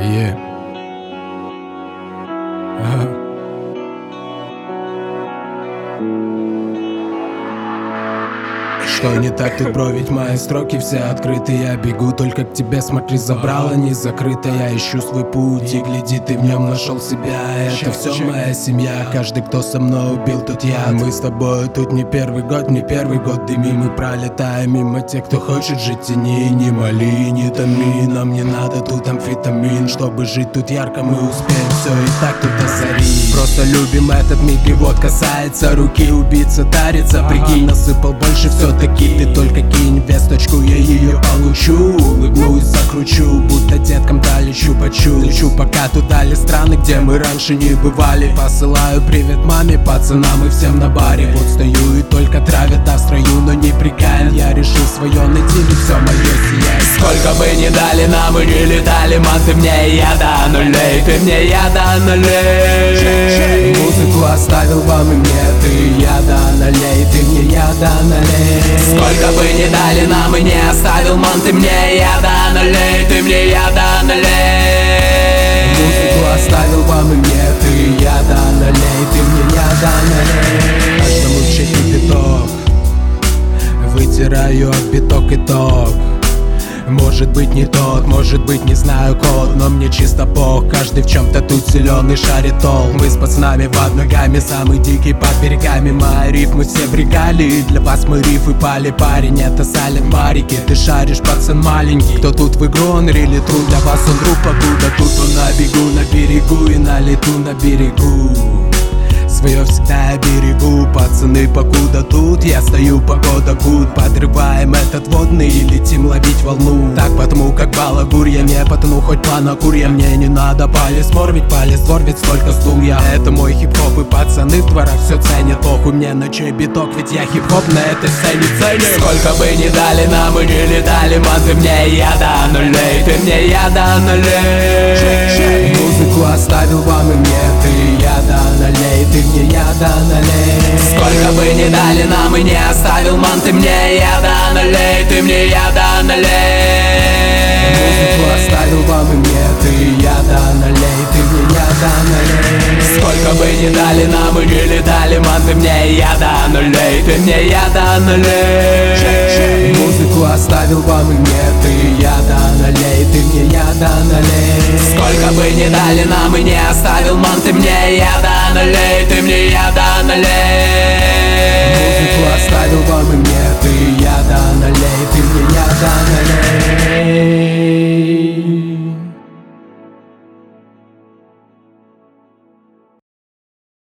Yeah. Что не так, бро, ведь мои строки все открыты. Я бегу только к тебе, смотри, забрала не закрыто. Я ищу свой путь и гляди, ты в нем нашел себя. Это все моя семья, каждый, кто со мной убил, тут я. Мы с тобой тут не первый год, не первый год дымим Мы пролетаем мимо тех, кто хочет жить тени Не моли, не томи, нам не надо тут амфетамин Чтобы жить тут ярко, мы успеем все и так тут озари Просто любим этот миг и вот касается руки Убийца тарится, прикинь, насыпал больше все-таки Ты только кинь весточку, я ее получу. Улыбнусь, закручу, будто деткам дали чупачу Лечу пока туда ли страны, где мы раньше не бывали. Посылаю привет маме, пацанам и всем на баре. Вот стою и только травят, да в строю, Сколько бы ни дали нам, мы не летали Ман, ты мне я до нулей Ты мне я до нулей Музыку оставил вам и мне Ты я до нулей, ты мне я до нулей Сколько бы ни дали нам, и не оставил Ман, ты мне я до нулей Ты мне я до нулей Музыку оставил вам и мне Ты я до нулей, ты мне я до нулей Каждому чеки биток Вытираю биток итог может быть не тот, может быть не знаю код Но мне чисто бог, каждый в чем-то тут силен и шарит толк. Мы с пацанами под ногами, самый дикий под берегами. Мои рифмы все в регалии, для вас мы рифы пали Парень, это Сален Марики, ты шаришь, пацан маленький. Кто тут в игру, он рили тру, для вас он друг покуда Тут он на бегу, на берегу и на лету на берегу Свое всегда берегу, пацаны, покуда тут. Я стою, погода гуд, подрываем этот водный И летим ловить волну. Так потому как балагур я не потону Хоть панакур я мне не надо палец мор Ведь палец двор, ведь столько стул я. Это мой хип-хоп и пацаны в дворах все ценят. Похуй мне на чей биток, ведь я хип-хоп на этой сцене ценю. Сколько бы ни дали нам, мы не летали Ман, ты мне я до нулей Ты мне я до нулей Музыку оставил вам и мне. Ты я до нулей, ты мне я до нулей Сколько бы ни дали нам, и не оставил Ман, ты мне я до нулей Ты мне я до нулей Музыку оставил вам и мне. Ты я до нулей, ты мне я до нулей Сколько бы ни дали нам, и не летали Ман, ты мне я до нулей Ты мне я до нулей Музыку оставил вам и мне. Ты Ни дали нам, и не оставил Ман, ты мне. Я до нулей Ты мне я до